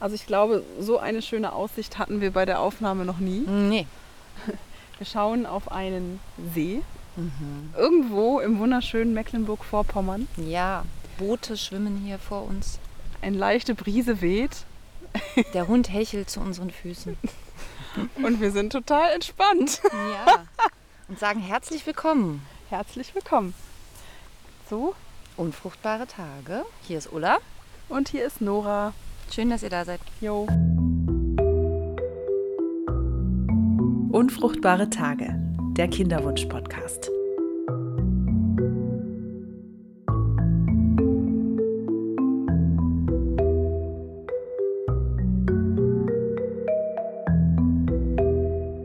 Also ich glaube, so eine schöne Aussicht hatten wir bei der Aufnahme noch nie. Nee. Wir schauen auf einen See. Irgendwo im wunderschönen Mecklenburg-Vorpommern. Ja, Boote schwimmen hier vor uns. Eine leichte Brise weht Der Hund hechelt zu unseren Füßen. und wir sind total entspannt. Ja. Und sagen herzlich willkommen. Herzlich willkommen. So, Unfruchtbare Tage. Hier ist Ulla. und hier ist Nora. Schön, dass ihr da seid. Jo. Unfruchtbare Tage, der Kinderwunsch-Podcast.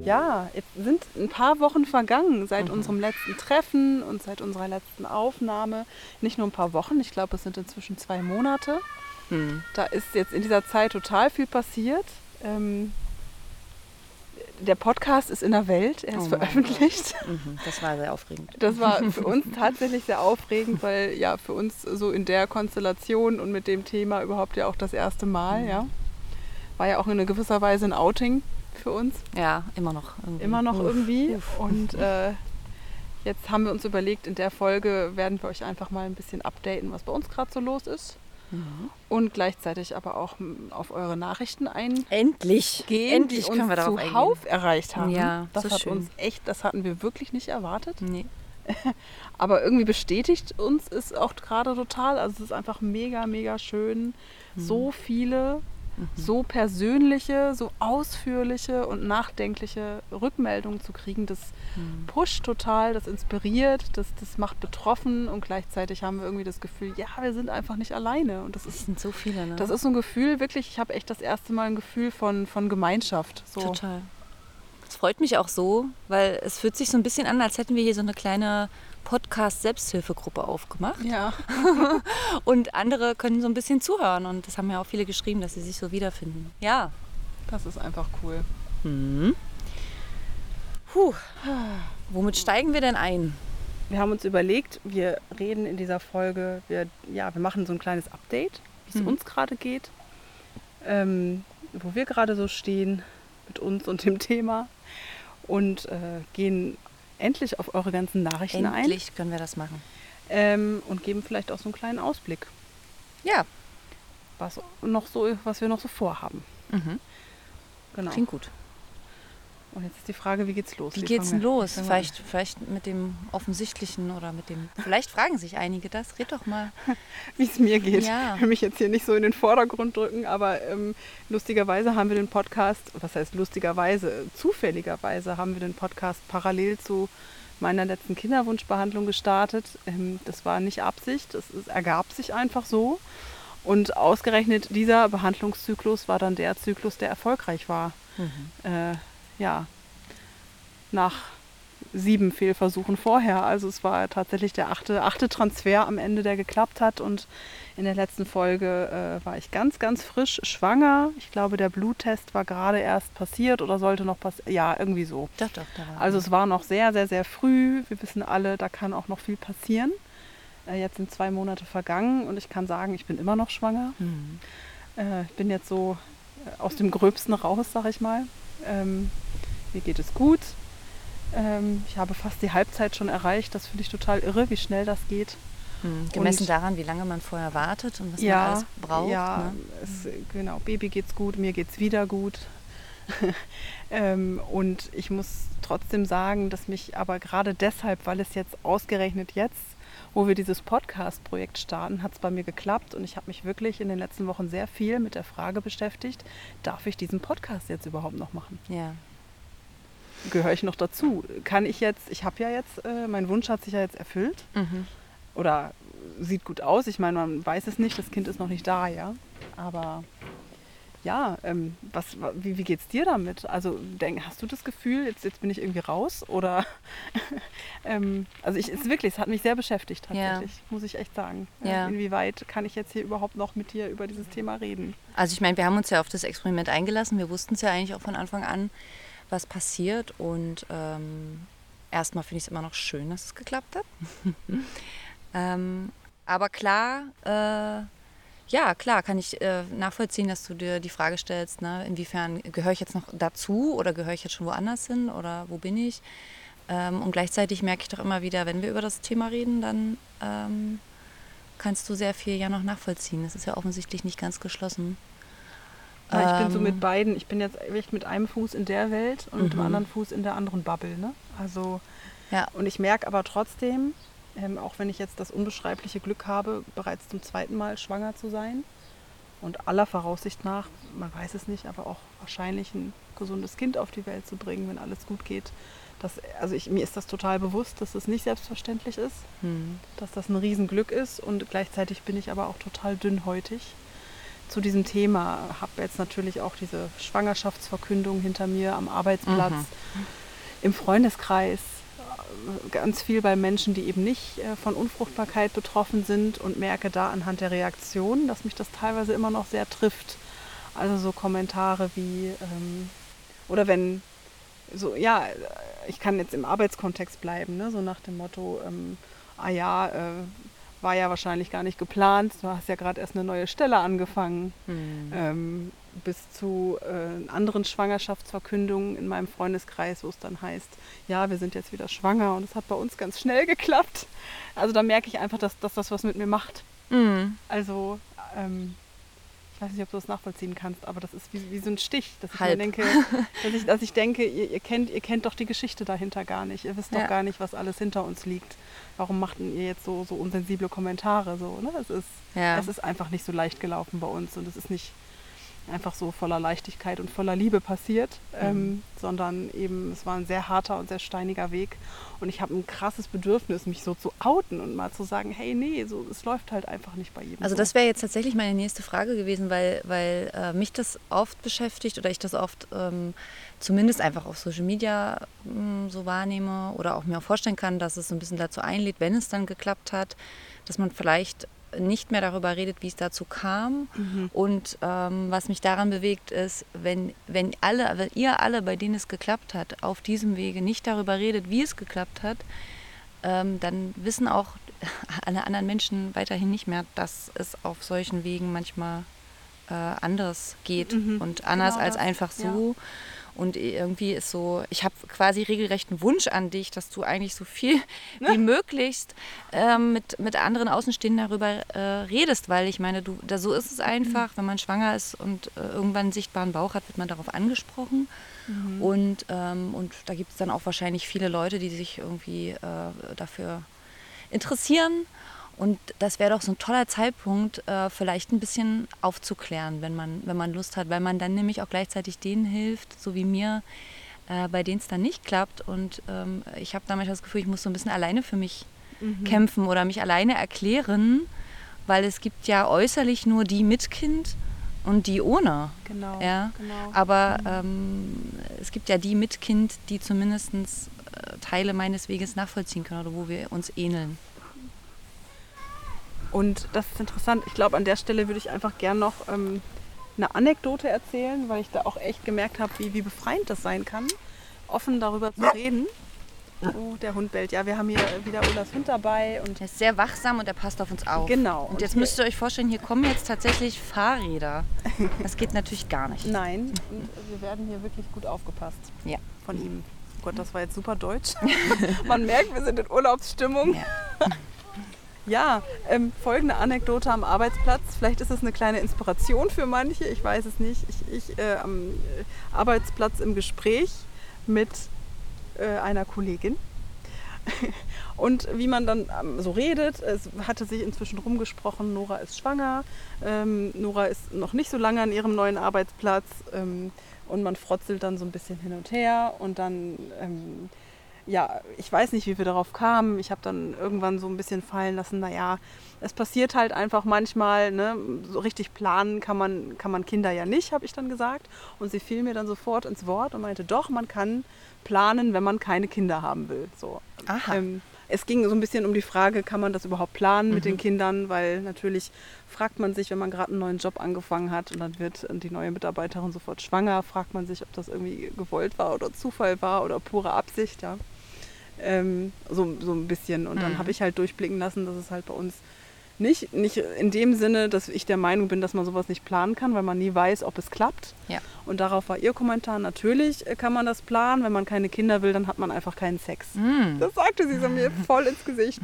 Ja, jetzt sind ein paar Wochen vergangen seit unserem letzten Treffen und seit unserer letzten Aufnahme. Nicht nur ein paar Wochen, ich glaube, es sind inzwischen zwei Monate. Da ist jetzt in dieser Zeit total viel passiert. Ähm, der Podcast ist in der Welt, er ist Oh veröffentlicht. Mhm, das war sehr aufregend. Das war für uns tatsächlich sehr aufregend, weil ja für uns so in der Konstellation und mit dem Thema überhaupt ja auch das erste Mal, ja. War ja auch in gewisser Weise ein Outing für uns. Ja, immer noch. Irgendwie. Immer noch Uff, irgendwie. uff. Und äh, jetzt haben wir uns überlegt, in der Folge werden wir euch einfach mal ein bisschen updaten, was bei uns gerade so los ist. Mhm. Und gleichzeitig aber auch m, auf eure Nachrichten eingehen, Endlich. Endlich die können wir darauf eingehen. zuhauf erreicht haben. Ja, das so hat schön. uns echt, das hatten wir wirklich nicht erwartet. Nee. Aber irgendwie bestätigt uns es auch gerade total. Also es ist einfach mega, mega schön. So viele, so persönliche, so ausführliche und nachdenkliche Rückmeldungen zu kriegen. Das pusht total, das inspiriert, das, das macht betroffen und gleichzeitig haben wir irgendwie das Gefühl, ja, wir sind einfach nicht alleine. Und das Es ist, sind so viele, ne? das ist so ein Gefühl, wirklich, ich habe echt das erste Mal ein Gefühl von, von Gemeinschaft. So. Total. Das freut mich auch so, weil es fühlt sich so ein bisschen an, als hätten wir hier so eine kleine Podcast-Selbsthilfegruppe aufgemacht. Ja. Und andere können so ein bisschen zuhören. Und das haben ja auch viele geschrieben, dass sie sich so wiederfinden. Ja. Das ist einfach cool. Puh. Womit steigen wir denn ein? Wir haben uns überlegt, wir reden in dieser Folge, wir, ja, wir machen so ein kleines Update, wie es Mhm. uns gerade geht, ähm, wo wir gerade so stehen mit uns und dem Thema und äh, gehen endlich auf eure ganzen Nachrichten Endlich können wir das machen. ein ähm, und geben vielleicht auch so einen kleinen Ausblick, Ja. was, noch so, was wir noch so vorhaben. Mhm. Genau. Klingt gut. Und jetzt ist die Frage, wie geht's los? Wie geht's denn los? Vielleicht, vielleicht mit dem Offensichtlichen oder mit dem. Vielleicht fragen sich einige das. Red doch mal. wie es mir geht. Ja. Ich will mich jetzt hier nicht so in den Vordergrund drücken, aber ähm, lustigerweise haben wir den Podcast, was heißt lustigerweise, zufälligerweise haben wir den Podcast parallel zu meiner letzten Kinderwunschbehandlung gestartet. Ähm, das war nicht Absicht, es, ergab sich einfach so. Und ausgerechnet dieser Behandlungszyklus war dann der Zyklus, der erfolgreich war. Äh, ja, nach sieben Fehlversuchen vorher. Also es war tatsächlich der achte, achte Transfer am Ende, der geklappt hat. Und in der letzten Folge äh, war ich ganz, ganz frisch schwanger. Ich glaube, der Bluttest war gerade erst passiert oder sollte noch passieren. Ja, irgendwie so. Doch, doch, da. Also es war noch sehr, sehr, sehr früh. Wir wissen alle, da kann auch noch viel passieren. Äh, jetzt sind zwei Monate vergangen und ich kann sagen, ich bin immer noch schwanger. Mhm. Äh, ich bin jetzt so äh, aus dem Gröbsten raus, sag ich mal. Ähm, mir geht es gut. Ähm, ich habe fast die Halbzeit schon erreicht. Das finde ich total irre, wie schnell das geht. Mhm. Gemessen Und- daran, wie lange man vorher wartet und was man alles braucht. ja, Ne? es, genau. Baby geht's gut, mir geht's wieder gut. ähm, und ich muss trotzdem sagen, dass mich aber gerade deshalb, weil es jetzt ausgerechnet jetzt, wo wir dieses Podcast-Projekt starten, hat es bei mir geklappt und ich habe mich wirklich in den letzten Wochen sehr viel mit der Frage beschäftigt, darf ich diesen Podcast jetzt überhaupt noch machen? Ja. Gehöre ich noch dazu? Kann ich jetzt, ich habe ja jetzt, äh, mein Wunsch hat sich ja jetzt erfüllt Mhm. oder sieht gut aus. Ich meine, man weiß es nicht, das Kind ist noch nicht da, ja. Aber ja, ähm, was, wa- wie, wie geht's dir damit? Also denk, hast du das Gefühl, jetzt, jetzt bin ich irgendwie raus? Oder ähm, also ich es ist wirklich, es hat mich sehr beschäftigt Ja. tatsächlich, muss ich echt sagen. Ja. Inwieweit kann ich jetzt hier überhaupt noch mit dir über dieses Thema reden? Also ich meine, wir haben uns ja auf das Experiment eingelassen. Wir wussten es ja eigentlich auch von Anfang an, was passiert. Und ähm, erstmal finde ich es immer noch schön, dass es geklappt hat. ähm, aber klar, äh, Ja, klar, kann ich äh, nachvollziehen, dass du dir die Frage stellst, ne, inwiefern gehöre ich jetzt noch dazu oder gehöre ich jetzt schon woanders hin oder wo bin ich? Ähm, und gleichzeitig merke ich doch immer wieder, wenn wir über das Thema reden, dann ähm, kannst du sehr viel ja noch nachvollziehen. Das ist ja offensichtlich nicht ganz geschlossen. Ja, ich bin so mit Ähm, beiden. Ich bin jetzt echt mit einem Fuß in der Welt und mit dem Mhm. anderen Fuß in der anderen Bubble. Ne? Also, Ja. und ich merke aber trotzdem, ähm, auch wenn ich jetzt das unbeschreibliche Glück habe, bereits zum zweiten Mal schwanger zu sein und aller Voraussicht nach, man weiß es nicht, aber auch wahrscheinlich ein gesundes Kind auf die Welt zu bringen, wenn alles gut geht. Das, also ich, mir ist das total bewusst, dass das nicht selbstverständlich ist, Hm. dass das ein Riesenglück ist und gleichzeitig bin ich aber auch total dünnhäutig zu diesem Thema. Habe jetzt natürlich auch diese Schwangerschaftsverkündung hinter mir am Arbeitsplatz, Mhm. im Freundeskreis, ganz viel bei Menschen, die eben nicht äh, von Unfruchtbarkeit betroffen sind und merke da anhand der Reaktionen, dass mich das teilweise immer noch sehr trifft. Also so Kommentare wie, ähm, oder wenn, so, ja, äh, ich kann jetzt im Arbeitskontext bleiben, ne? so nach dem Motto, ähm, ah ja, äh, war ja wahrscheinlich gar nicht geplant, du hast ja gerade erst eine neue Stelle angefangen Hm. ähm, bis zu äh, anderen Schwangerschaftsverkündungen in meinem Freundeskreis, wo es dann heißt, ja, wir sind jetzt wieder schwanger und es hat bei uns ganz schnell geklappt. Also da merke ich einfach, dass, dass das was mit mir macht. Hm. Also ähm, ich weiß nicht, ob du das nachvollziehen kannst, aber das ist wie, wie so ein Stich, dass ich Halb. mir denke, dass ich, dass ich denke, ihr, ihr, kennt, ihr kennt doch die Geschichte dahinter gar nicht. Ihr wisst Ja. doch gar nicht, was alles hinter uns liegt. Warum macht denn ihr jetzt so, so unsensible Kommentare? So, ne? es, ist, Ja. es ist einfach nicht so leicht gelaufen bei uns und es ist nicht einfach so voller Leichtigkeit und voller Liebe passiert, ähm, sondern eben es war ein sehr harter und sehr steiniger Weg und ich habe ein krasses Bedürfnis, mich so zu outen und mal zu sagen, hey, nee, so es läuft halt einfach nicht bei jedem. Also so. das wäre jetzt tatsächlich meine nächste Frage gewesen, weil, weil äh, mich das oft beschäftigt oder ich das oft ähm, zumindest einfach auf Social Media mh, so wahrnehme oder auch mir auch vorstellen kann, dass es so ein bisschen dazu einlädt, wenn es dann geklappt hat, dass man vielleicht nicht mehr darüber redet, wie es dazu kam. Und ähm, was mich daran bewegt, ist, wenn, wenn alle, wenn ihr alle, bei denen es geklappt hat, auf diesem Wege nicht darüber redet, wie es geklappt hat, ähm, dann wissen auch alle anderen Menschen weiterhin nicht mehr, dass es auf solchen Wegen manchmal äh, anders geht Mhm, und anders genau als das, einfach so. Und irgendwie ist so, ich habe quasi regelrecht einen Wunsch an dich, dass du eigentlich so viel wie möglichst ähm, mit, mit anderen Außenstehenden darüber äh, redest, weil ich meine, du, da, so ist es einfach, wenn man schwanger ist und äh, irgendwann einen sichtbaren Bauch hat, wird man darauf angesprochen. Und, ähm, und da gibt es dann auch wahrscheinlich viele Leute, die sich irgendwie äh, dafür interessieren. Und das wäre doch so ein toller Zeitpunkt, äh, vielleicht ein bisschen aufzuklären, wenn man, wenn man Lust hat, weil man dann nämlich auch gleichzeitig denen hilft, so wie mir, äh, bei denen es dann nicht klappt. Und ähm, ich habe da manchmal das Gefühl, ich muss so ein bisschen alleine für mich kämpfen oder mich alleine erklären, weil es gibt ja äußerlich nur die mit Kind und die ohne. Genau, Ja, genau. aber ähm, es gibt ja die mit Kind, die zumindest äh, Teile meines Weges nachvollziehen können oder wo wir uns ähneln. Und das ist interessant. Ich glaube, an der Stelle würde ich einfach gern noch ähm, eine Anekdote erzählen, weil ich da auch echt gemerkt habe, wie, wie befreiend das sein kann, offen darüber zu reden. Oh, der Hund bellt. Ja, wir haben hier wieder Ulas Hund dabei und Er ist sehr wachsam und er passt auf uns auf. Genau. Und jetzt müsst ihr euch vorstellen, hier kommen jetzt tatsächlich Fahrräder. Das geht natürlich gar nicht. Nein, und wir werden hier wirklich gut aufgepasst Ja. von ihm. Oh Gott, das war jetzt super deutsch. Man merkt, wir sind in Urlaubsstimmung. Ja. Ja, ähm, folgende Anekdote am Arbeitsplatz. Vielleicht ist es eine kleine Inspiration für manche, ich weiß es nicht. Ich, ich äh, am äh, Arbeitsplatz im Gespräch mit äh, einer Kollegin. Und wie man dann ähm, so redet, es hatte sich inzwischen rumgesprochen, Nora ist schwanger, ähm, Nora ist noch nicht so lange an ihrem neuen Arbeitsplatz ähm, und man frotzelt dann so ein bisschen hin und her und dann, ähm, ja, ich weiß nicht, wie wir darauf kamen. Ich habe dann irgendwann so ein bisschen fallen lassen, naja, es passiert halt einfach manchmal, ne? so richtig planen kann man, kann man Kinder ja nicht, habe ich dann gesagt. Und sie fiel mir dann sofort ins Wort und meinte, doch, man kann planen, wenn man keine Kinder haben will. So. Aha. Ähm, es ging so ein bisschen um die Frage, kann man das überhaupt planen mit den Kindern, weil natürlich fragt man sich, wenn man gerade einen neuen Job angefangen hat und dann wird die neue Mitarbeiterin sofort schwanger, fragt man sich, ob das irgendwie gewollt war oder Zufall war oder pure Absicht, ja. Ähm, so, so ein bisschen. Und dann Mhm. habe ich halt durchblicken lassen, dass es halt bei uns Nicht, nicht in dem Sinne, dass ich der Meinung bin, dass man sowas nicht planen kann, weil man nie weiß, ob es klappt. Ja. Und darauf war ihr Kommentar, natürlich äh, kann man das planen, wenn man keine Kinder will, dann hat man einfach keinen Sex. Mm. Das sagte sie so mir voll ins Gesicht.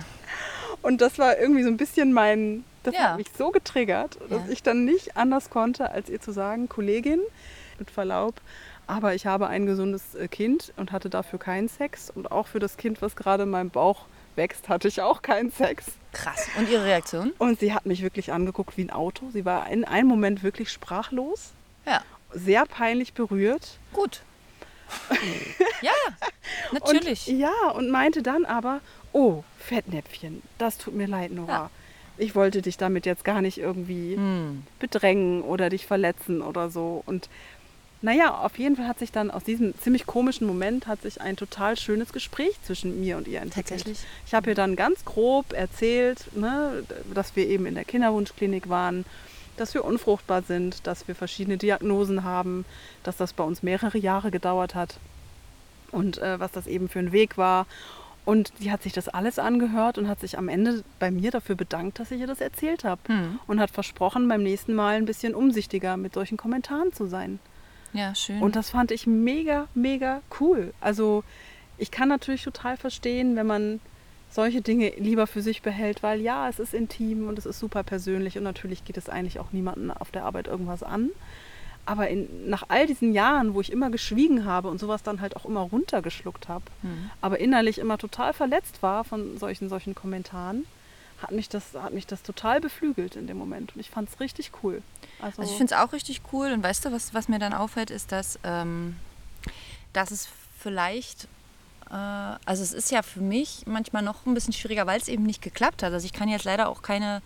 Und das war irgendwie so ein bisschen mein, das Ja. hat mich so getriggert, dass Ja. ich dann nicht anders konnte, als ihr zu sagen, Kollegin, mit Verlaub, aber ich habe ein gesundes äh, Kind und hatte dafür keinen Sex. Und auch für das Kind, was gerade in meinem Bauch wächst, hatte ich auch keinen Sex. Krass. Und Ihre Reaktion? Und sie hat mich wirklich angeguckt wie ein Auto. Sie war in einem Moment wirklich sprachlos, Ja, sehr peinlich berührt. gut. ja, natürlich. Und, ja, und meinte dann aber, oh, Fettnäpfchen, das tut mir leid, Nora. Ja. Ich wollte dich damit jetzt gar nicht irgendwie Hm. bedrängen oder dich verletzen oder so. Und naja, auf jeden Fall hat sich dann aus diesem ziemlich komischen Moment hat sich ein total schönes Gespräch zwischen mir und ihr entwickelt. Tatsächlich? Ich habe ihr dann ganz grob erzählt, ne, dass wir eben in der Kinderwunschklinik waren, dass wir unfruchtbar sind, dass wir verschiedene Diagnosen haben, dass das bei uns mehrere Jahre gedauert hat und äh, was das eben für ein Weg war. Und die hat sich das alles angehört und hat sich am Ende bei mir dafür bedankt, dass ich ihr das erzählt habe. Hm. Und hat versprochen, beim nächsten Mal ein bisschen umsichtiger mit solchen Kommentaren zu sein. Ja, schön. Und das fand ich mega, mega cool. Also ich kann natürlich total verstehen, wenn man solche Dinge lieber für sich behält, weil ja, es ist intim und es ist super persönlich und natürlich geht es eigentlich auch niemanden auf der Arbeit irgendwas an. Aber in, nach all diesen Jahren, wo ich immer geschwiegen habe und sowas dann halt auch immer runtergeschluckt habe, Hm. aber innerlich immer total verletzt war von solchen, solchen Kommentaren, hat mich, das, hat mich das total beflügelt in dem Moment. Und ich fand es richtig cool. Also, Also ich finde es auch richtig cool und weißt du, was, was mir dann auffällt, ist, dass, ähm, dass es vielleicht, äh, also es ist ja für mich manchmal noch ein bisschen schwieriger, weil es eben nicht geklappt hat. Also ich kann jetzt leider auch keine,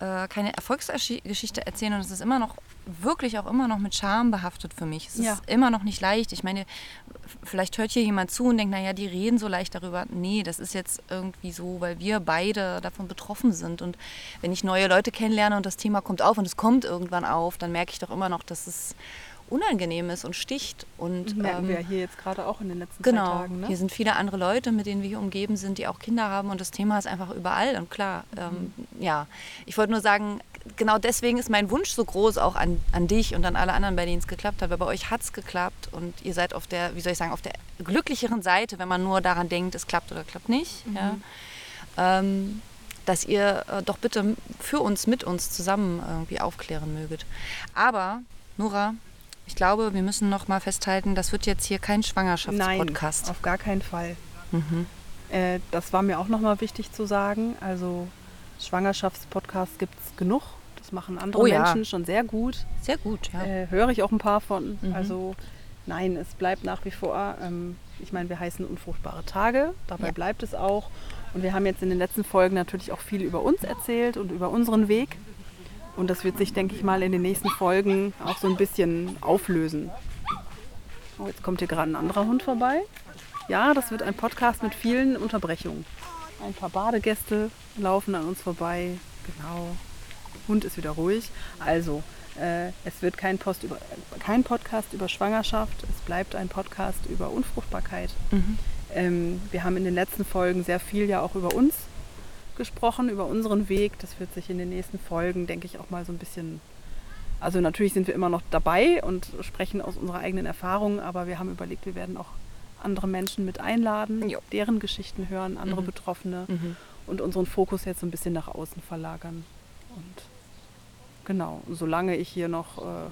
äh, keine Erfolgsgeschichte erzählen und es ist immer noch, wirklich auch immer noch mit Scham behaftet für mich. Es Ja. ist immer noch nicht leicht. Ich meine, vielleicht hört hier jemand zu und denkt, naja, die reden so leicht darüber. Nee, das ist jetzt irgendwie so, weil wir beide davon betroffen sind. Und wenn ich neue Leute kennenlerne und das Thema kommt auf und es kommt irgendwann auf, dann merke ich doch immer noch, dass es unangenehm ist und sticht. Und merken ähm, wir ja hier jetzt gerade auch in den letzten Genau, Tagen. Ne? hier sind viele andere Leute, mit denen wir hier umgeben sind, die auch Kinder haben und das Thema ist einfach überall und klar, ähm, ja, ich wollte nur sagen, genau deswegen ist mein Wunsch so groß auch an, an dich und an alle anderen, bei denen es geklappt hat, weil bei euch hat es geklappt und ihr seid auf der, wie soll ich sagen, auf der glücklicheren Seite, wenn man nur daran denkt, es klappt oder klappt nicht, ja. ähm, dass ihr äh, doch bitte für uns, mit uns zusammen irgendwie aufklären möget. Aber, Nora, ich glaube, wir müssen noch mal festhalten, das wird jetzt hier kein Nein, Schwangerschaftspodcast. auf gar keinen Fall. Mhm. Äh, das war mir auch nochmal wichtig zu sagen. Also Schwangerschaftspodcasts gibt es genug. Das machen andere Oh ja. Menschen schon sehr gut. Sehr gut, ja. Äh, höre ich auch ein paar von. Mhm. Also nein, es bleibt nach wie vor. Ähm, ich meine, wir heißen unfruchtbare Tage. Dabei Ja. bleibt es auch. Und wir haben jetzt in den letzten Folgen natürlich auch viel über uns erzählt und über unseren Weg. Und das wird sich, denke ich mal, in den nächsten Folgen auch so ein bisschen auflösen. Oh, jetzt kommt hier gerade ein anderer Hund vorbei. Ja, das wird ein Podcast mit vielen Unterbrechungen. Ein paar Badegäste laufen an uns vorbei. Genau. Hund ist wieder ruhig. Also, äh, es wird kein, Post über, kein Podcast über Schwangerschaft. Es bleibt ein Podcast über Unfruchtbarkeit. Mhm. Ähm, wir haben in den letzten Folgen sehr viel ja auch über uns gesprochen, über unseren Weg. Das wird sich in den nächsten Folgen, denke ich, auch mal so ein bisschen. Also natürlich sind wir immer noch dabei und sprechen aus unserer eigenen Erfahrung, aber wir haben überlegt, wir werden auch andere Menschen mit einladen, Jo. deren Geschichten hören, andere Mhm. Betroffene Mhm. und unseren Fokus jetzt so ein bisschen nach außen verlagern. Und genau, solange ich hier noch äh,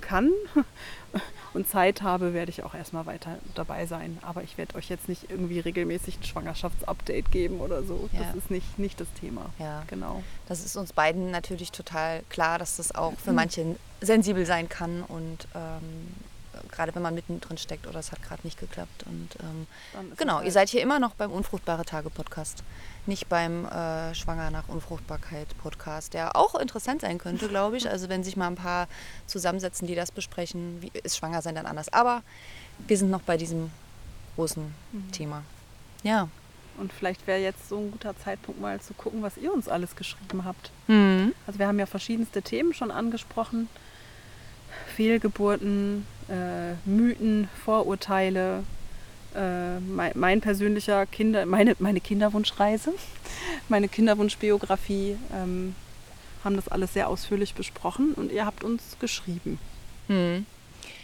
kann und Zeit habe, werde ich auch erstmal weiter dabei sein. Aber ich werde euch jetzt nicht irgendwie regelmäßig ein Schwangerschaftsupdate geben oder so. Ja. Das ist nicht, nicht das Thema. Ja, Genau. das ist uns beiden natürlich total klar, dass das auch Mhm. für manche sensibel sein kann und ähm, gerade wenn man mittendrin steckt oder es hat gerade nicht geklappt. Und ähm, genau, ihr halt- seid hier immer noch beim Unfruchtbare Tage Podcast, nicht beim äh, Schwanger nach Unfruchtbarkeit Podcast, der auch interessant sein könnte, glaube ich. Also wenn sich mal ein paar zusammensetzen, die das besprechen, wie ist Schwangersein dann anders. Aber wir sind noch bei diesem großen Mhm. Thema. Ja. Und vielleicht wäre jetzt so ein guter Zeitpunkt mal zu gucken, was ihr uns alles geschrieben habt. Mhm. Also wir haben ja verschiedenste Themen schon angesprochen. Fehlgeburten, äh, Mythen, Vorurteile, äh, mein, mein persönlicher Kinder, meine, meine Kinderwunschreise, meine Kinderwunschbiografie, ähm, haben das alles sehr ausführlich besprochen und ihr habt uns geschrieben. Hm.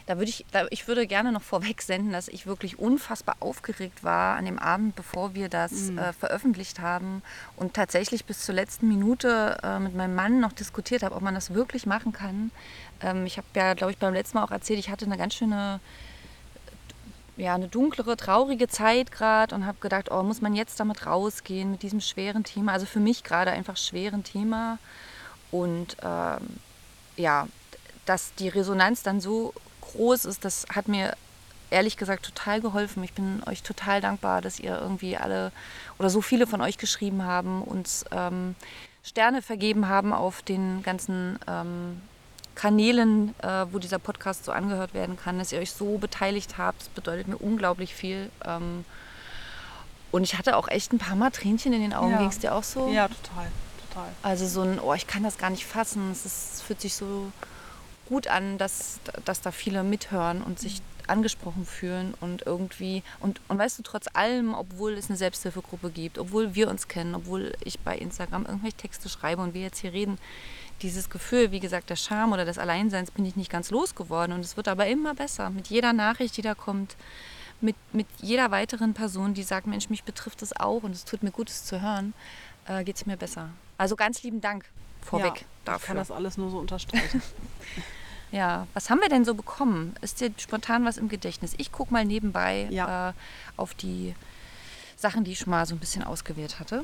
Da würde ich, da, ich würde gerne noch vorweg senden, dass ich wirklich unfassbar aufgeregt war an dem Abend, bevor wir das Mhm. äh, veröffentlicht haben und tatsächlich bis zur letzten Minute äh, mit meinem Mann noch diskutiert habe, ob man das wirklich machen kann. Ähm, ich habe ja, glaube ich, beim letzten Mal auch erzählt, ich hatte eine ganz schöne ja, eine dunklere, traurige Zeit gerade und habe gedacht, oh, muss man jetzt damit rausgehen mit diesem schweren Thema? Also für mich gerade einfach schweren Thema. Und ähm, ja, dass die Resonanz dann so groß ist, das hat mir ehrlich gesagt total geholfen. Ich bin euch total dankbar, dass ihr irgendwie alle oder so viele von euch geschrieben haben, uns ähm, Sterne vergeben haben auf den ganzen ähm, Kanälen, äh, wo dieser Podcast so angehört werden kann, dass ihr euch so beteiligt habt. Das bedeutet mir unglaublich viel. Ähm, und ich hatte auch echt ein paar Mal Tränchen in den Augen. Ja. Ging es dir auch so? Ja, total, total. Also so ein, oh, ich kann das gar nicht fassen. Es, fühlt sich so gut an, dass, dass da viele mithören und sich angesprochen fühlen und irgendwie, und, und weißt du, trotz allem, obwohl es eine Selbsthilfegruppe gibt, obwohl wir uns kennen, obwohl ich bei Instagram irgendwelche Texte schreibe und wir jetzt hier reden, dieses Gefühl, wie gesagt, der Scham oder des Alleinseins bin ich nicht ganz losgeworden und es wird aber immer besser mit jeder Nachricht, die da kommt, mit, mit jeder weiteren Person, die sagt, Mensch, mich betrifft es auch und es tut mir gut, es zu hören, äh, geht es mir besser. Also ganz lieben Dank vorweg ja, Ich kann dafür. das alles nur so unterstreichen. Ja, was haben wir denn so bekommen? Ist dir spontan was im Gedächtnis? Ich gucke mal nebenbei Ja. äh, auf die Sachen, die ich schon mal so ein bisschen ausgewählt hatte.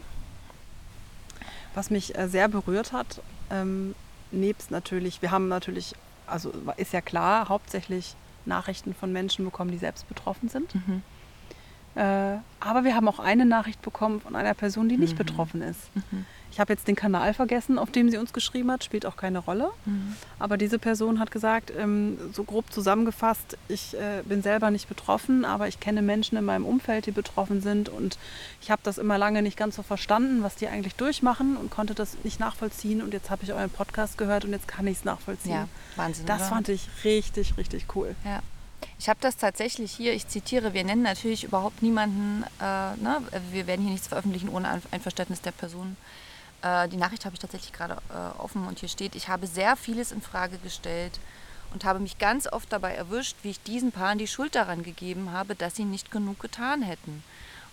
Was mich äh, sehr berührt hat, ähm, nebst natürlich, wir haben natürlich, also ist ja klar, hauptsächlich Nachrichten von Menschen bekommen, die selbst betroffen sind. Mhm. Äh, aber wir haben auch eine Nachricht bekommen von einer Person, die nicht Mhm. betroffen ist. Mhm. Ich habe jetzt den Kanal vergessen, auf dem sie uns geschrieben hat, spielt auch keine Rolle. Mhm. Aber diese Person hat gesagt, ähm, so grob zusammengefasst, ich äh, bin selber nicht betroffen, aber ich kenne Menschen in meinem Umfeld, die betroffen sind und ich habe das immer lange nicht ganz so verstanden, was die eigentlich durchmachen und konnte das nicht nachvollziehen und jetzt habe ich euren Podcast gehört und jetzt kann ich es nachvollziehen. Ja, Wahnsinn. das oder? fand ich richtig, richtig cool. Ja. Ich habe das tatsächlich hier, ich zitiere, wir nennen natürlich überhaupt niemanden, äh, ne? wir werden hier nichts veröffentlichen ohne Ein- Einverständnis der Person. Äh, die Nachricht habe ich tatsächlich gerade äh, offen und hier steht, ich habe sehr vieles in Frage gestellt und habe mich ganz oft dabei erwischt, wie ich diesen Paaren die Schuld daran gegeben habe, dass sie nicht genug getan hätten.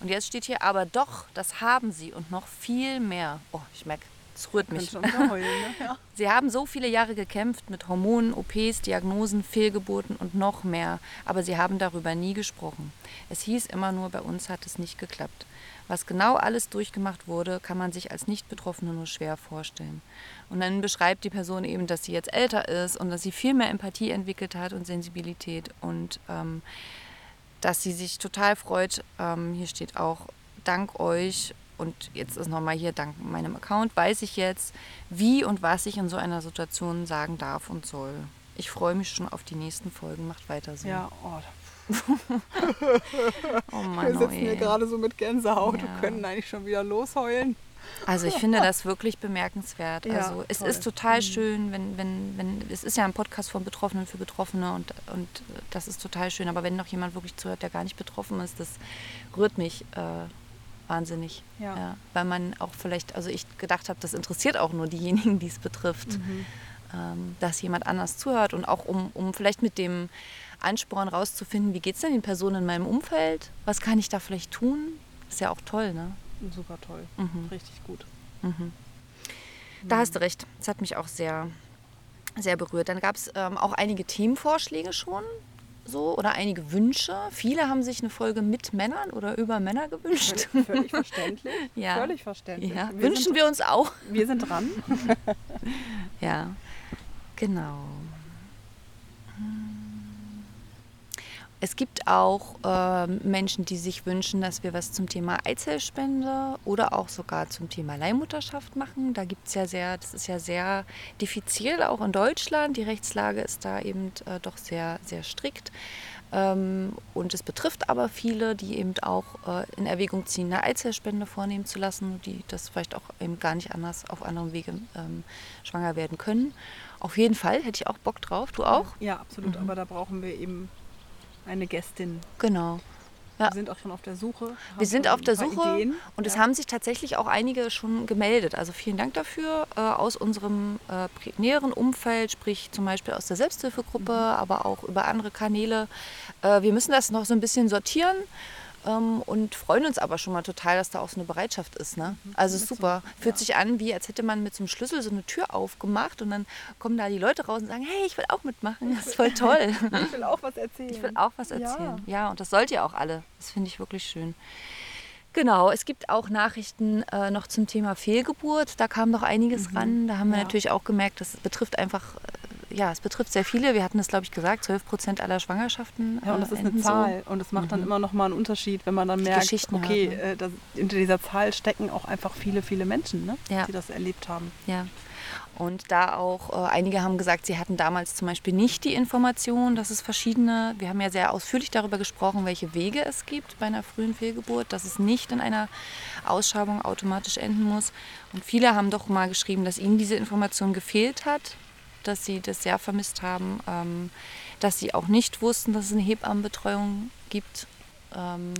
Und jetzt steht hier, aber doch, das haben sie und noch viel mehr. Oh, ich merke, es rührt mich. heulen, ne? ja. Sie haben so viele Jahre gekämpft mit Hormonen, OPs, Diagnosen, Fehlgeburten und noch mehr, aber sie haben darüber nie gesprochen. Es hieß immer nur, bei uns hat es nicht geklappt. Was genau alles durchgemacht wurde, kann man sich als Nicht-Betroffene nur schwer vorstellen. Und dann beschreibt die Person eben, dass sie jetzt älter ist und dass sie viel mehr Empathie entwickelt hat und Sensibilität und ähm, dass sie sich total freut. Ähm, hier steht auch, dank euch und jetzt ist nochmal hier, dank meinem Account, weiß ich jetzt, wie und was ich in so einer Situation sagen darf und soll. Ich freue mich schon auf die nächsten Folgen. Macht weiter so. Ja, oh, Oh Mann, wir oh sitzen hier je. gerade so mit Gänsehaut Ja. und können eigentlich schon wieder losheulen. Also ich finde das wirklich bemerkenswert. Ja, also es toll. ist total schön, wenn, wenn, wenn, es ist ja ein Podcast von Betroffenen für Betroffene und, und das ist total schön. Aber wenn noch jemand wirklich zuhört, der gar nicht betroffen ist, das rührt mich äh, wahnsinnig. Ja. weil man auch vielleicht, also ich gedacht habe, das interessiert auch nur diejenigen, die es betrifft, Mhm. ähm, dass jemand anders zuhört und auch um, um vielleicht mit dem Ansporn rauszufinden, wie geht es denn den Personen in meinem Umfeld? Was kann ich da vielleicht tun? Ist ja auch toll, ne? Super toll. Mhm. Richtig gut. Da hast du recht. Das hat mich auch sehr, sehr berührt. Dann gab es ähm, auch einige Themenvorschläge schon. So, oder einige Wünsche. Viele haben sich eine Folge mit Männern oder über Männer gewünscht. Völlig, völlig verständlich. Ja. Völlig verständlich. Ja, wir wünschen sind, wir uns auch. wir sind dran. Ja, genau. Es gibt auch ähm, Menschen, die sich wünschen, dass wir was zum Thema Eizellspende oder auch sogar zum Thema Leihmutterschaft machen. Da gibt es ja sehr, das ist ja sehr diffizil, auch in Deutschland. Die Rechtslage ist da eben äh, doch sehr, sehr strikt. Ähm, und es betrifft aber viele, die eben auch äh, in Erwägung ziehen, eine Eizellspende vornehmen zu lassen, die das vielleicht auch eben gar nicht anders auf anderem Wege ähm, schwanger werden können. Auf jeden Fall hätte ich auch Bock drauf. Du auch? Ja, absolut. Aber da brauchen wir eben eine Gästin. Genau. Ja. Wir sind auch schon auf der Suche. Wir sind auf der Suche Ideen. und es Ja. haben sich tatsächlich auch einige schon gemeldet. Also vielen Dank dafür äh, aus unserem äh, näheren Umfeld, sprich zum Beispiel aus der Selbsthilfegruppe, Mhm. aber auch über andere Kanäle. Äh, wir müssen das noch so ein bisschen sortieren. Ähm, Und freuen uns aber schon mal total, dass da auch so eine Bereitschaft ist. Ne? Also ist super. Fühlt sich an, wie als hätte man mit so einem Schlüssel so eine Tür aufgemacht und dann kommen da die Leute raus und sagen, hey, ich will auch mitmachen. Das ist voll toll. Ich will auch was erzählen. Ich will auch was erzählen. Ja, und das sollt ihr auch alle. Das finde ich wirklich schön. Genau, es gibt auch Nachrichten äh, noch zum Thema Fehlgeburt. Da kam noch einiges ran. Da haben wir Ja. natürlich auch gemerkt, das betrifft einfach, äh, ja, es betrifft sehr viele. Wir hatten es, glaube ich, gesagt, 12 Prozent aller Schwangerschaften. Ja, und äh, das ist eine enden so. Zahl. Und es macht dann immer noch mal einen Unterschied, wenn man dann merkt, Geschichten okay, ne? äh, das, hinter dieser Zahl stecken auch einfach viele, viele Menschen, ne? Ja. die das erlebt haben. Ja. Und da auch, äh, einige haben gesagt, sie hatten damals zum Beispiel nicht die Information, dass es verschiedene, wir haben ja sehr ausführlich darüber gesprochen, welche Wege es gibt bei einer frühen Fehlgeburt, dass es nicht in einer Ausschreibung automatisch enden muss. Und viele haben doch mal geschrieben, dass ihnen diese Information gefehlt hat, dass sie das sehr vermisst haben, ähm, dass sie auch nicht wussten, dass es eine Hebammenbetreuung gibt. Ähm,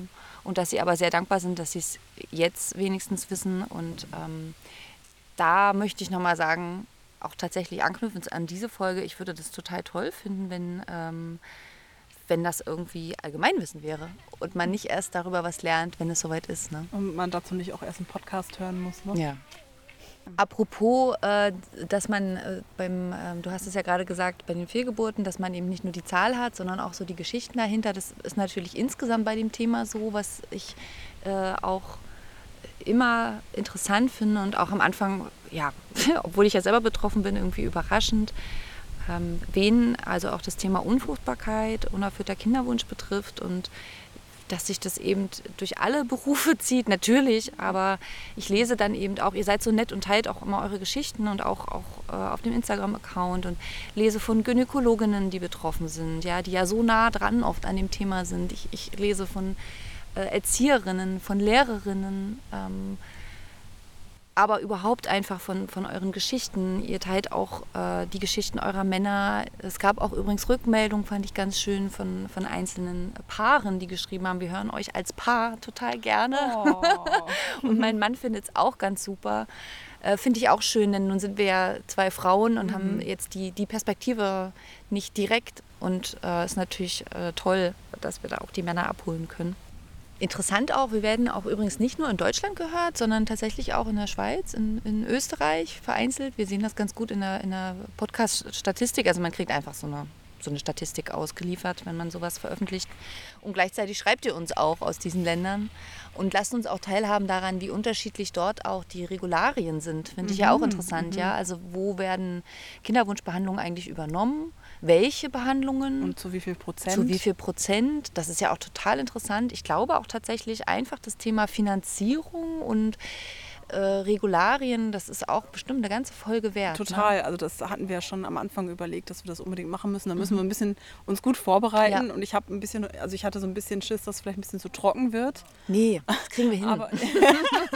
und dass sie aber sehr dankbar sind, dass sie es jetzt wenigstens wissen und ähm, da möchte ich nochmal sagen, auch tatsächlich anknüpfend an diese Folge, ich würde das total toll finden, wenn, ähm, wenn das irgendwie Allgemeinwissen wäre und man nicht erst darüber was lernt, wenn es soweit ist. Ne? Und man dazu nicht auch erst einen Podcast hören muss. Ne? Ja. Apropos, äh, dass man äh, beim, ähm, du hast es ja gerade gesagt, bei den Fehlgeburten, dass man eben nicht nur die Zahl hat, sondern auch so die Geschichten dahinter. Das ist natürlich insgesamt bei dem Thema so, was ich äh, auch immer interessant finde und auch am Anfang, ja, obwohl ich ja selber betroffen bin, irgendwie überraschend, ähm, wen also auch das Thema Unfruchtbarkeit, unerfüllter Kinderwunsch betrifft und dass sich das eben durch alle Berufe zieht, natürlich, aber ich lese dann eben auch, ihr seid so nett und teilt auch immer eure Geschichten und auch, auch äh, auf dem Instagram-Account und lese von Gynäkologinnen, die betroffen sind, ja, die ja so nah dran oft an dem Thema sind. Ich, ich lese von äh, Erzieherinnen, von Lehrerinnen, ähm, aber überhaupt einfach von, von euren Geschichten. Ihr teilt auch äh, die Geschichten eurer Männer. Es gab auch übrigens Rückmeldungen, fand ich ganz schön, von, von einzelnen Paaren, die geschrieben haben, wir hören euch als Paar total gerne. Oh. Und mein Mann findet es auch ganz super. Äh, Finde ich auch schön, denn nun sind wir ja zwei Frauen und haben jetzt die, die Perspektive nicht direkt. Und es äh, ist natürlich äh, toll, dass wir da auch die Männer abholen können. Interessant auch, wir werden auch übrigens nicht nur in Deutschland gehört, sondern tatsächlich auch in der Schweiz, in, in Österreich vereinzelt. Wir sehen das ganz gut in der, in der Podcast-Statistik. Also man kriegt einfach so eine, so eine Statistik ausgeliefert, wenn man sowas veröffentlicht. Und gleichzeitig schreibt ihr uns auch aus diesen Ländern und lasst uns auch teilhaben daran, wie unterschiedlich dort auch die Regularien sind. Finde ich ja auch interessant. Ja? Also wo werden Kinderwunschbehandlungen eigentlich übernommen? Welche Behandlungen? Und zu wie viel Prozent? Zu wie viel Prozent? Das ist ja auch total interessant. Ich glaube auch tatsächlich einfach das Thema Finanzierung und äh, Regularien, das ist auch bestimmt eine ganze Folge wert. Ne? Total, also das hatten wir ja schon am Anfang überlegt, dass wir das unbedingt machen müssen. Da müssen wir ein bisschen uns gut vorbereiten. Mhm. Ja. Und ich habe ein bisschen, also ich hatte so ein bisschen Schiss, dass es vielleicht ein bisschen zu trocken wird. Nee, das kriegen wir hin. Aber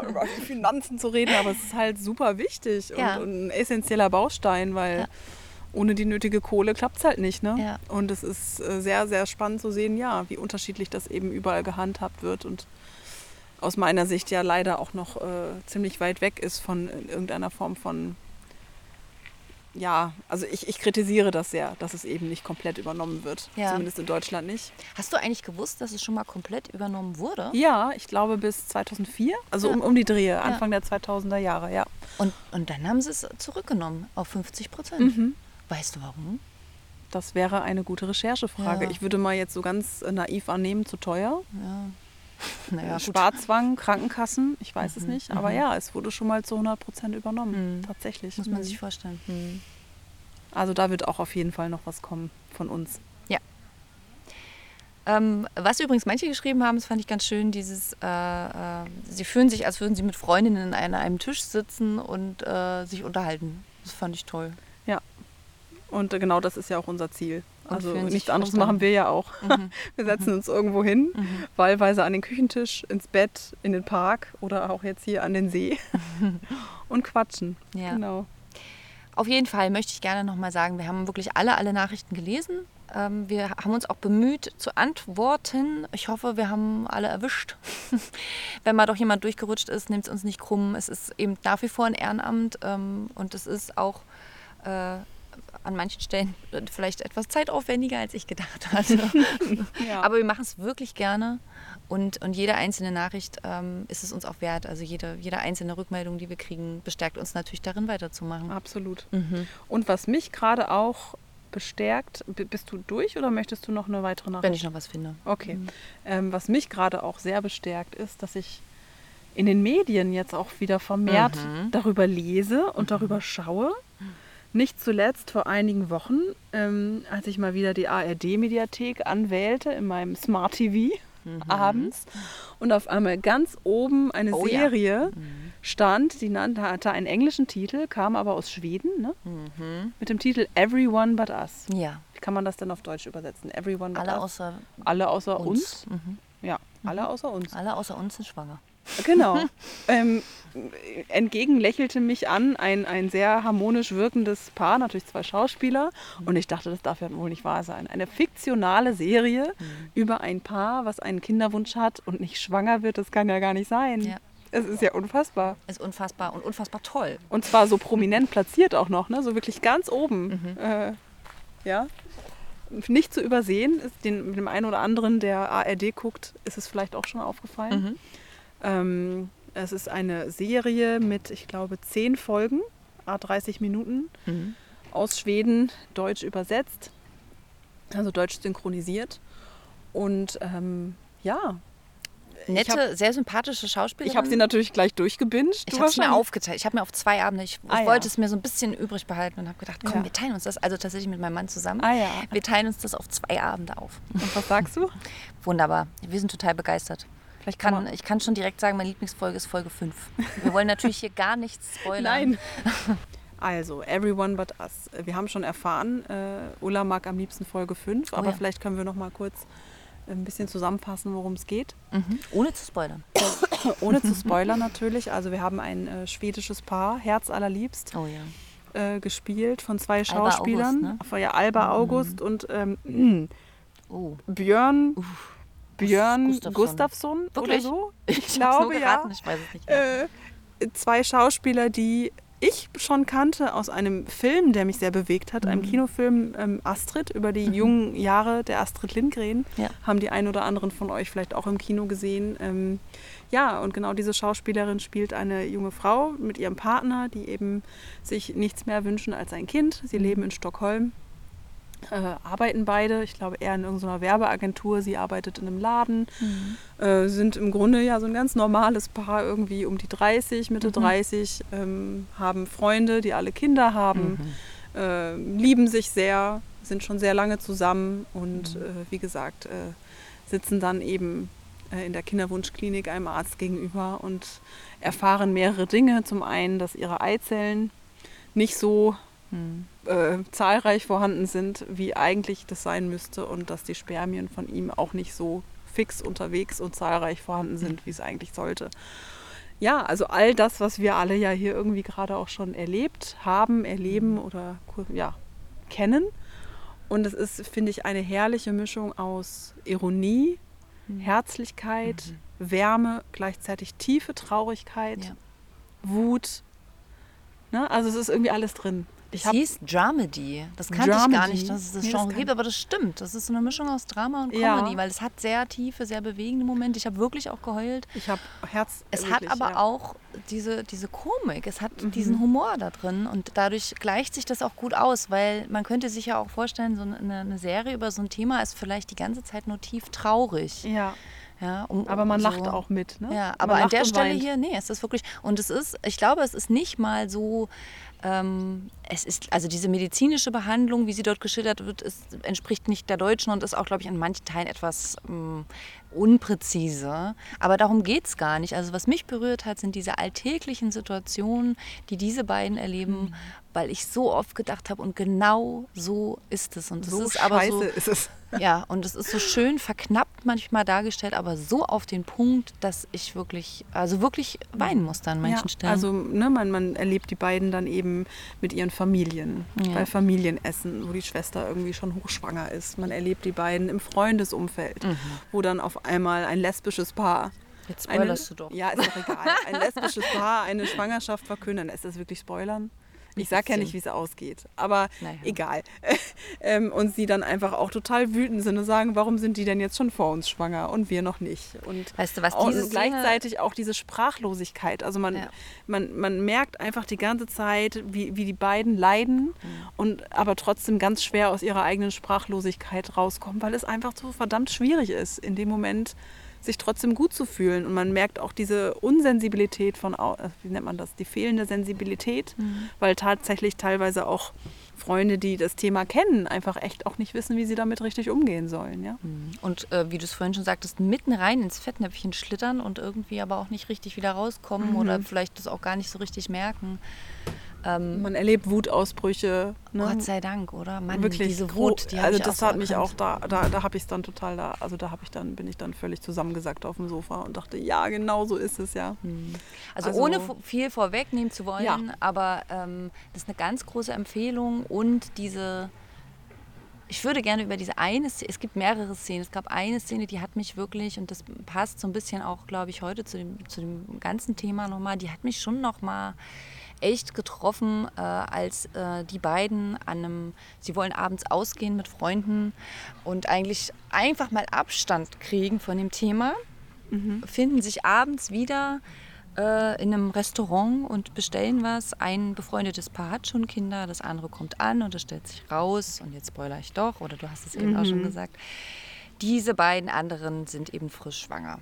über Finanzen zu reden, aber es ist halt super wichtig Ja. und, und ein essentieller Baustein, weil. Ohne die nötige Kohle klappt es halt nicht. Ne? Ja. Und es ist äh, sehr, sehr spannend zu sehen, ja, wie unterschiedlich das eben überall gehandhabt wird und aus meiner Sicht ja leider auch noch äh, ziemlich weit weg ist von irgendeiner Form von ja, also ich, ich kritisiere das sehr, dass es eben nicht komplett übernommen wird. Ja. Zumindest in Deutschland nicht. Hast du eigentlich gewusst, dass es schon mal komplett übernommen wurde? Ja, ich glaube bis 2004, also Ja. um, um die Drehe, Anfang der 2000er Jahre, ja. Und, und dann haben sie es zurückgenommen auf 50 Prozent. Mhm. Weißt du warum? Das wäre eine gute Recherchefrage. Ja. Ich würde mal jetzt so ganz äh, naiv annehmen, zu teuer. Ja. Naja, gut. Sparzwang, Krankenkassen, ich weiß es nicht. Aber mhm. ja, es wurde schon mal zu 100 Prozent übernommen, Mhm. tatsächlich. Muss man Mhm. sich vorstellen. Hm. Also da wird auch auf jeden Fall noch was kommen von uns. Ähm, was übrigens manche geschrieben haben, das fand ich ganz schön, dieses, äh, äh, sie fühlen sich, als würden sie mit Freundinnen an einem Tisch sitzen und äh, sich unterhalten. Das fand ich toll. Und genau das ist ja auch unser Ziel. Und Also nichts anderes verstanden. machen wir ja auch. Mhm. Wir setzen uns irgendwo hin, Mhm. wahlweise an den Küchentisch, ins Bett, in den Park oder auch jetzt hier an den See und quatschen. Ja. Genau. auf jeden Fall möchte ich gerne nochmal sagen, wir haben wirklich alle, alle Nachrichten gelesen. Ähm, wir haben uns auch bemüht zu antworten. Ich hoffe, wir haben alle erwischt. Wenn mal doch jemand durchgerutscht ist, nimmt es uns nicht krumm. Es ist eben nach wie vor ein Ehrenamt ähm, und es ist auch äh, an manchen Stellen vielleicht etwas zeitaufwendiger, als ich gedacht hatte. Ja. Aber wir machen es wirklich gerne. Und, und jede einzelne Nachricht ähm, ist es uns auch wert. Also jede, jede einzelne Rückmeldung, die wir kriegen, bestärkt uns natürlich darin weiterzumachen. Absolut. Mhm. Und was mich gerade auch bestärkt, bist du durch oder möchtest du noch eine weitere Nachricht? Wenn ich noch was finde. Okay. Ähm, was mich gerade auch sehr bestärkt ist, dass ich in den Medien jetzt auch wieder vermehrt Mhm. darüber lese und darüber schaue. Nicht zuletzt vor einigen Wochen, ähm, als ich mal wieder die ARD-Mediathek anwählte in meinem Smart TV abends und auf einmal ganz oben eine Oh ja. Serie stand, die nannte, hatte einen englischen Titel, kam aber aus Schweden, ne? mit dem Titel Everyone But Us. Ja, Wie kann man das denn auf Deutsch übersetzen? Everyone But alle Us. außer alle außer uns. uns. Mhm. Ja, alle außer uns. Alle außer uns sind schwanger. Genau. ähm, entgegen lächelte mich an ein, ein sehr harmonisch wirkendes Paar, natürlich zwei Schauspieler. Und ich dachte, das darf ja wohl nicht wahr sein. Eine fiktionale Serie über ein Paar, was einen Kinderwunsch hat und nicht schwanger wird, das kann ja gar nicht sein. Ja. Es ist ja unfassbar. Ist unfassbar und unfassbar toll. Und zwar so prominent platziert auch noch, ne? so wirklich ganz oben. Äh, ja. Nicht zu übersehen, ist den, mit dem einen oder anderen, der ARD guckt, ist es vielleicht auch schon aufgefallen. Ähm, es ist eine Serie mit, ich glaube, zehn Folgen, a 30 Minuten, aus Schweden, deutsch übersetzt, also deutsch synchronisiert. Und ähm, ja, Nette, ich habe sehr sympathische Schauspielerin. ich hab sie natürlich gleich durchgebinged. Ich habe es mir aufgeteilt. Ich habe mir auf zwei Abende, ich, ich Ah, ja. wollte es mir so ein bisschen übrig behalten und habe gedacht, komm, Ja. wir teilen uns das, also tatsächlich mit meinem Mann zusammen. Ah ja. Wir teilen uns das auf zwei Abende auf. Und was sagst du? Wunderbar. Wir sind total begeistert. Vielleicht Ich kann, man- ich kann schon direkt sagen, meine Lieblingsfolge ist Folge 5. Wir wollen natürlich hier gar nichts spoilern. Nein. Also, Everyone But Us. Wir haben schon erfahren, äh, Ulla mag am liebsten Folge 5, Oh aber ja. vielleicht können wir noch mal kurz ein bisschen zusammenfassen, worum es geht. Mhm. Ohne zu spoilern. Ohne zu spoilern natürlich. Also wir haben ein äh, schwedisches Paar, Herz allerliebst, Oh ja. äh, gespielt von zwei Alba Schauspielern. August, ne? Von ja, Alba August und ähm, Oh. Björn, Björn Gustafsson. Gustafsson oder so. Ich, Ich glaube, ja. ich weiß es nicht mehr. Äh, zwei Schauspieler, die ich schon kannte aus einem Film, der mich sehr bewegt hat, Mhm. einem Kinofilm ähm, Astrid über die jungen Jahre der Astrid Lindgren. Ja. Haben die ein oder anderen von euch vielleicht auch im Kino gesehen. Ähm, ja, und genau diese Schauspielerin spielt eine junge Frau mit ihrem Partner, die eben sich nichts mehr wünschen als ein Kind. Sie leben in Stockholm. Äh, arbeiten beide, ich glaube eher in irgendeiner Werbeagentur, sie arbeitet in einem Laden, äh, sind im Grunde ja so ein ganz normales Paar, irgendwie um die 30, Mitte 30, ähm, haben Freunde, die alle Kinder haben, äh, lieben sich sehr, sind schon sehr lange zusammen und äh, wie gesagt, äh, sitzen dann eben äh, in der Kinderwunschklinik einem Arzt gegenüber und erfahren mehrere Dinge. Zum einen, dass ihre Eizellen nicht so äh, zahlreich vorhanden sind, wie eigentlich das sein müsste und dass die Spermien von ihm auch nicht so fix unterwegs und zahlreich vorhanden sind, wie es eigentlich sollte. Ja, also all das, was wir alle ja hier irgendwie gerade auch schon erlebt haben, erleben oder kur- ja, kennen. Und es ist, finde ich, eine herrliche Mischung aus Ironie, Herzlichkeit, Wärme, gleichzeitig tiefe Traurigkeit, Ja. Wut. Ne? Also es ist irgendwie alles drin. Ich Es hieß Dramedy. Das kannte ich gar Dramedy. nicht, dass es das Nee, das Genre kann- gibt, aber das stimmt. Das ist so eine Mischung aus Drama und Comedy, Ja. weil es hat sehr tiefe, sehr bewegende Momente. Ich habe wirklich auch geheult. ich habe Herz. Es wirklich, hat aber ja. auch diese, diese Komik, es hat Mhm. diesen Humor da drin und dadurch gleicht sich das auch gut aus, weil man könnte sich ja auch vorstellen, so eine, eine Serie über so ein Thema ist vielleicht die ganze Zeit nur tief traurig. Ja, Ja, um, aber man so. lacht auch mit. Ne? Ja, aber an der Stelle weint. hier, nee, es ist wirklich, und es ist, ich glaube, es ist nicht mal so, es ist, also diese medizinische Behandlung, wie sie dort geschildert wird, ist, entspricht nicht der deutschen und ist auch, glaube ich, in manchen Teilen etwas ähm, unpräzise. Aber darum geht es gar nicht. Also was mich berührt hat, sind diese alltäglichen Situationen, die diese beiden erleben, Mhm. Weil ich so oft gedacht habe und genau so ist es. Und es So ist aber so, ist es. ja, und es ist so schön verknappt manchmal dargestellt, aber so auf den Punkt, dass ich wirklich, also wirklich weinen musste an manchen ja, Stellen. Also ne, man, man erlebt die beiden dann eben mit ihren Familien, Ja. bei Familienessen, wo die Schwester irgendwie schon hochschwanger ist. Man erlebt die beiden im Freundesumfeld, Mhm. wo dann auf einmal ein lesbisches Paar Jetzt eine- spoilerst du doch. Ja, ist doch egal. Ein lesbisches Paar eine Schwangerschaft verkünden. Ist das wirklich Spoilern? Ich sag ja nicht, wie es ausgeht, aber Naja. egal. ähm, und sie dann einfach auch total wütend sind und sagen, warum sind die denn jetzt schon vor uns schwanger und wir noch nicht? Und Weißt du, was und Szene- gleichzeitig auch diese Sprachlosigkeit. Also man, Ja. man, man merkt einfach die ganze Zeit, wie, wie die beiden leiden Mhm. und aber trotzdem ganz schwer aus ihrer eigenen Sprachlosigkeit rauskommen, weil es einfach so verdammt schwierig ist, in dem Moment sich trotzdem gut zu fühlen. Und man merkt auch diese Unsensibilität von, äh, wie nennt man das, die fehlende Sensibilität, Mhm. weil tatsächlich teilweise auch Freunde, die das Thema kennen, einfach echt auch nicht wissen, wie sie damit richtig umgehen sollen. Ja? Und äh, wie du es vorhin schon sagtest, mitten rein ins Fettnäpfchen schlittern und irgendwie aber auch nicht richtig wieder rauskommen Mhm. oder vielleicht das auch gar nicht so richtig merken. Ähm, Man erlebt Wutausbrüche. Ne? Gott sei Dank, oder? Mann, wirklich diese Wut, die also das hat mich auch da da, da habe ich es dann total da also da habe ich dann bin ich dann völlig zusammengesackt auf dem Sofa und dachte ja genau so ist es ja Also, Also- ohne viel vorwegnehmen zu wollen, Ja. aber ähm, das ist eine ganz große Empfehlung und diese, ich würde gerne über diese eine Szene, es gibt mehrere Szenen, es gab eine Szene, die hat mich wirklich, und das passt so ein bisschen auch, glaube ich, heute zu dem, zu dem ganzen Thema nochmal, die hat mich schon nochmal echt getroffen, äh, als äh, die beiden an einem, sie wollen abends ausgehen mit Freunden und eigentlich einfach mal Abstand kriegen von dem Thema finden sich abends wieder äh, in einem Restaurant und bestellen was. Ein befreundetes Paar hat schon Kinder, das andere kommt an und es stellt sich raus, und jetzt spoiler ich doch, oder du hast es eben auch schon gesagt, diese beiden anderen sind eben frisch schwanger.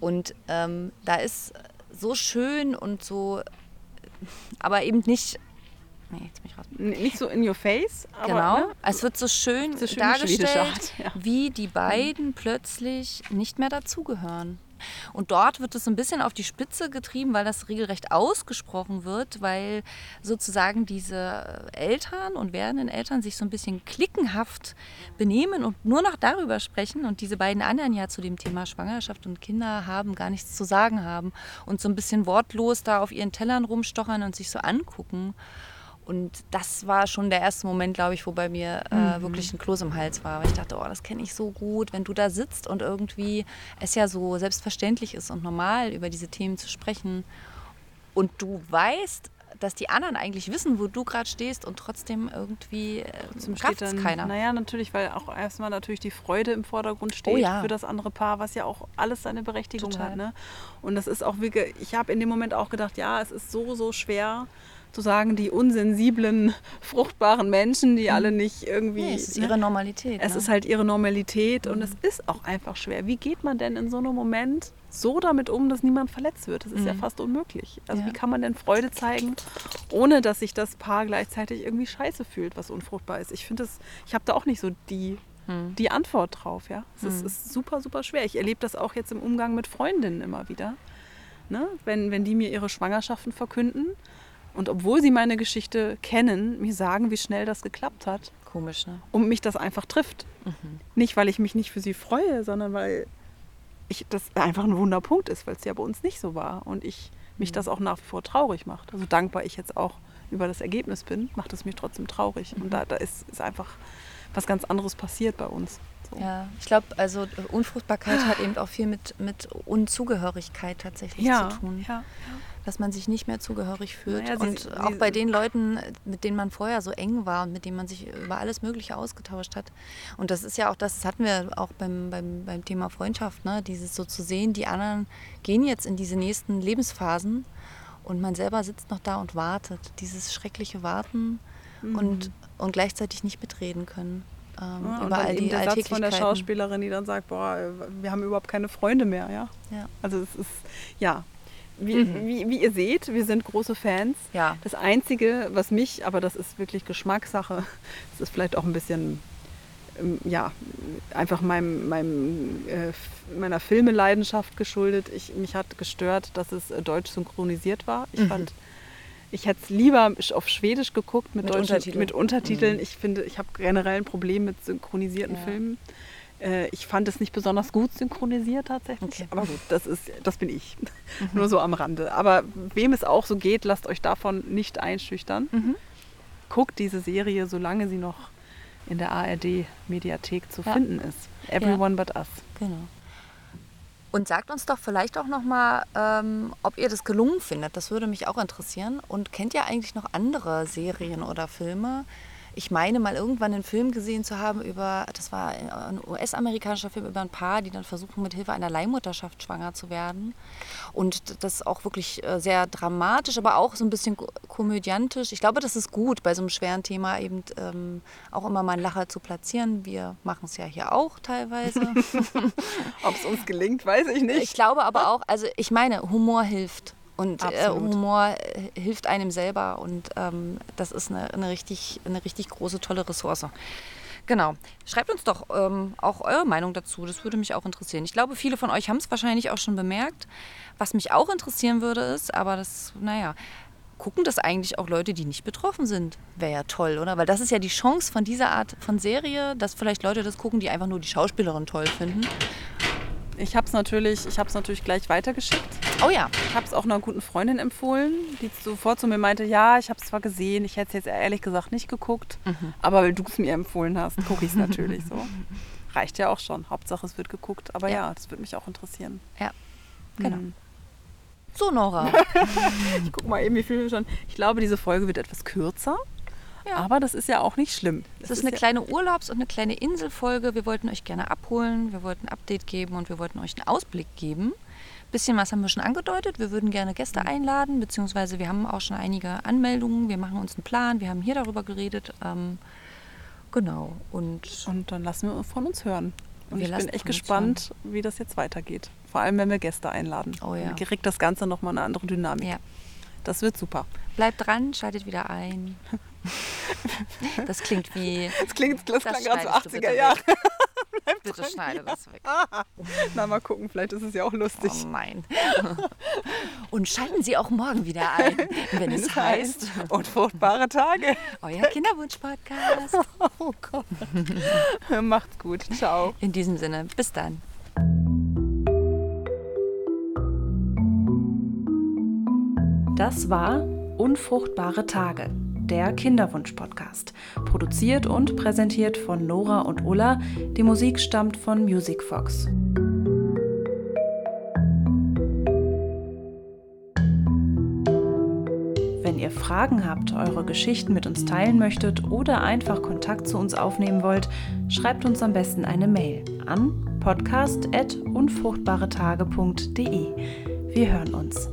Und ähm, da ist so schön und so, aber eben nicht, nee, jetzt bin ich raus. Nicht so in your face aber Genau. ne? Es wird so schön So schön dargestellt, Art, ja. wie die beiden plötzlich nicht mehr dazugehören. Und dort wird es ein bisschen auf die Spitze getrieben, weil das regelrecht ausgesprochen wird, weil sozusagen diese Eltern und werdenden Eltern sich so ein bisschen klickenhaft benehmen und nur noch darüber sprechen und diese beiden anderen ja zu dem Thema Schwangerschaft und Kinder haben gar nichts zu sagen haben und so ein bisschen wortlos da auf ihren Tellern rumstochern und sich so angucken. Und das war schon der erste Moment, glaube ich, wo bei mir äh, wirklich ein Kloß im Hals war. Weil ich dachte, oh, das kenne ich so gut, wenn du da sitzt und irgendwie es ja so selbstverständlich ist und normal über diese Themen zu sprechen. Und du weißt, dass die anderen eigentlich wissen, wo du gerade stehst und trotzdem irgendwie äh, Trotzdem steht dann, keiner. Naja, natürlich, weil auch erstmal natürlich die Freude im Vordergrund steht Oh ja. für das andere Paar, was ja auch alles seine Berechtigung Total. hat. Ne? Und das ist auch wirklich, ich habe in dem Moment auch gedacht, ja, es ist so, so schwer zu sagen, die unsensiblen, fruchtbaren Menschen, die alle nicht irgendwie. Nee, es ist ne? ihre Normalität. Es ne? ist halt ihre Normalität und es ist auch einfach schwer. Wie geht man denn in so einem Moment so damit um, dass niemand verletzt wird? Das ist ja fast unmöglich. Also Ja. wie kann man denn Freude zeigen, ohne dass sich das Paar gleichzeitig irgendwie scheiße fühlt, was unfruchtbar ist? Ich finde das, ich habe da auch nicht so die, die Antwort drauf. Ja, es ist, ist super, super schwer. Ich erlebe das auch jetzt im Umgang mit Freundinnen immer wieder. Ne? Wenn, wenn die mir ihre Schwangerschaften verkünden und obwohl sie meine Geschichte kennen, mir sagen, wie schnell das geklappt hat komisch, ne? und mich das einfach trifft. Nicht, weil ich mich nicht für sie freue, sondern weil ich, das einfach ein Wunderpunkt ist, weil es ja bei uns nicht so war. Und ich mich das auch nach wie vor traurig macht. Also dankbar ich jetzt auch über das Ergebnis bin, macht es mich trotzdem traurig. Und da, da ist, ist einfach was ganz anderes passiert bei uns. So. Ja, ich glaube, also äh, Unfruchtbarkeit hat eben auch viel mit, mit Unzugehörigkeit tatsächlich Ja, zu tun. ja, dass man sich nicht mehr zugehörig fühlt. Naja, sie- und sie- auch bei den Leuten, mit denen man vorher so eng war und mit denen man sich über alles Mögliche ausgetauscht hat. Und das ist ja auch, das hatten wir auch beim, beim, beim Thema Freundschaft, ne? dieses so zu sehen, die anderen gehen jetzt in diese nächsten Lebensphasen und man selber sitzt noch da und wartet. Dieses schreckliche Warten und, und gleichzeitig nicht mitreden können. Ähm, Mhm. Ja, über all die der Satz von der. Schauspielerin, die dann sagt, boah, wir haben überhaupt keine Freunde mehr, ja. Ja. Also es ist, ja, wie, wie, wie ihr seht, wir sind große Fans. Ja. Das Einzige, was mich, aber das ist wirklich Geschmackssache, das ist vielleicht auch ein bisschen, ähm, ja, einfach meinem, meinem, äh, meiner Filmeleidenschaft geschuldet. Ich, mich hat gestört, dass es äh, deutsch synchronisiert war. Ich fand, ich hätte es lieber auf Schwedisch geguckt mit, Mit deutschen, Untertiteln. mit Untertiteln. Ich finde, ich habe generell ein Problem mit synchronisierten Ja. Filmen. Äh, ich fand es nicht besonders gut synchronisiert tatsächlich. Okay. Aber gut, das, ist, das bin ich. Nur so am Rande. Aber wem es auch so geht, lasst euch davon nicht einschüchtern. Mhm. Guckt diese Serie, solange sie noch in der ARD-Mediathek zu Ja. finden ist. Everyone but us. Genau. Und sagt uns doch vielleicht auch noch mal, ähm, ob ihr das gelungen findet. Das würde mich auch interessieren. Und kennt ihr eigentlich noch andere Serien oder Filme? Ich meine mal irgendwann einen Film gesehen zu haben über, das war ein US-amerikanischer Film über ein Paar, die dann versuchen mit Hilfe einer Leihmutterschaft schwanger zu werden. Und das ist auch wirklich äh, sehr dramatisch, aber auch so ein bisschen ko- komödiantisch. Ich glaube, das ist gut, bei so einem schweren Thema eben ähm, auch immer mal einen Lacher zu platzieren. Wir machen es ja hier auch teilweise. Ob es uns gelingt, weiß ich nicht. Ich glaube aber auch, also ich meine, Humor hilft. Und äh. Humor äh, hilft einem selber. Und ähm, das ist eine, eine, richtig, eine richtig große, tolle Ressource. Genau. Schreibt uns doch ähm, auch eure Meinung dazu. Das würde mich auch interessieren. Ich glaube, viele von euch haben es wahrscheinlich auch schon bemerkt. Was mich auch interessieren würde, ist, aber das, naja, gucken das eigentlich auch Leute, die nicht betroffen sind? Wäre ja toll, oder? Weil das ist ja die Chance von dieser Art von Serie, dass vielleicht Leute das gucken, die einfach nur die Schauspielerin toll finden. Ich habe es natürlich, ich hab's natürlich gleich weitergeschickt. Oh ja, Ich habe es auch einer guten Freundin empfohlen, die sofort zu mir meinte, ja, ich habe es zwar gesehen, ich hätte es jetzt ehrlich gesagt nicht geguckt, Mhm. aber weil du es mir empfohlen hast, gucke ich es natürlich so. Reicht ja auch schon. Hauptsache es wird geguckt. Aber ja, Ja. das würde mich auch interessieren. ja. Genau. Hm. So, Nora. Ich guck mal eben, wie viel wir schon. Ich glaube, diese Folge wird etwas kürzer, Ja. aber das ist ja auch nicht schlimm. Es ist eine ja, kleine Urlaubs- und eine kleine Inselfolge. Wir wollten euch gerne abholen, wir wollten ein Update geben und wir wollten euch einen Ausblick geben. Bisschen was haben wir schon angedeutet. Wir würden gerne Gäste Mhm. einladen, beziehungsweise wir haben auch schon einige Anmeldungen. Wir machen uns einen Plan. Wir haben hier darüber geredet. Ähm, genau. Und Und dann lassen wir von uns hören. Und Wir ich bin echt gespannt, wie das jetzt weitergeht. Vor allem, wenn wir Gäste einladen. Oh ja. Dann kriegt das Ganze nochmal eine andere Dynamik. ja, Das wird super. bleibt dran, schaltet wieder ein. Das klingt wie. Das klingt, das Das klang gerade so schneidest du 80er bitte Jahre. weg. Bitte schneide das weg. Na, mal gucken, vielleicht ist es ja auch lustig. Oh nein. Und schalten Sie auch morgen wieder ein, wenn es heißt, Unfruchtbare Tage. euer Kinderwunsch-Podcast. Oh Gott. Macht's gut. Ciao. In diesem Sinne, bis dann. Das war Unfruchtbare Tage, der Kinderwunsch-Podcast. Produziert und präsentiert von Nora und Ulla. Die Musik stammt von Music Fox. Wenn ihr Fragen habt, eure Geschichten mit uns teilen möchtet oder einfach Kontakt zu uns aufnehmen wollt, schreibt uns am besten eine Mail an podcast.unfruchtbaretage.de. Wir hören uns.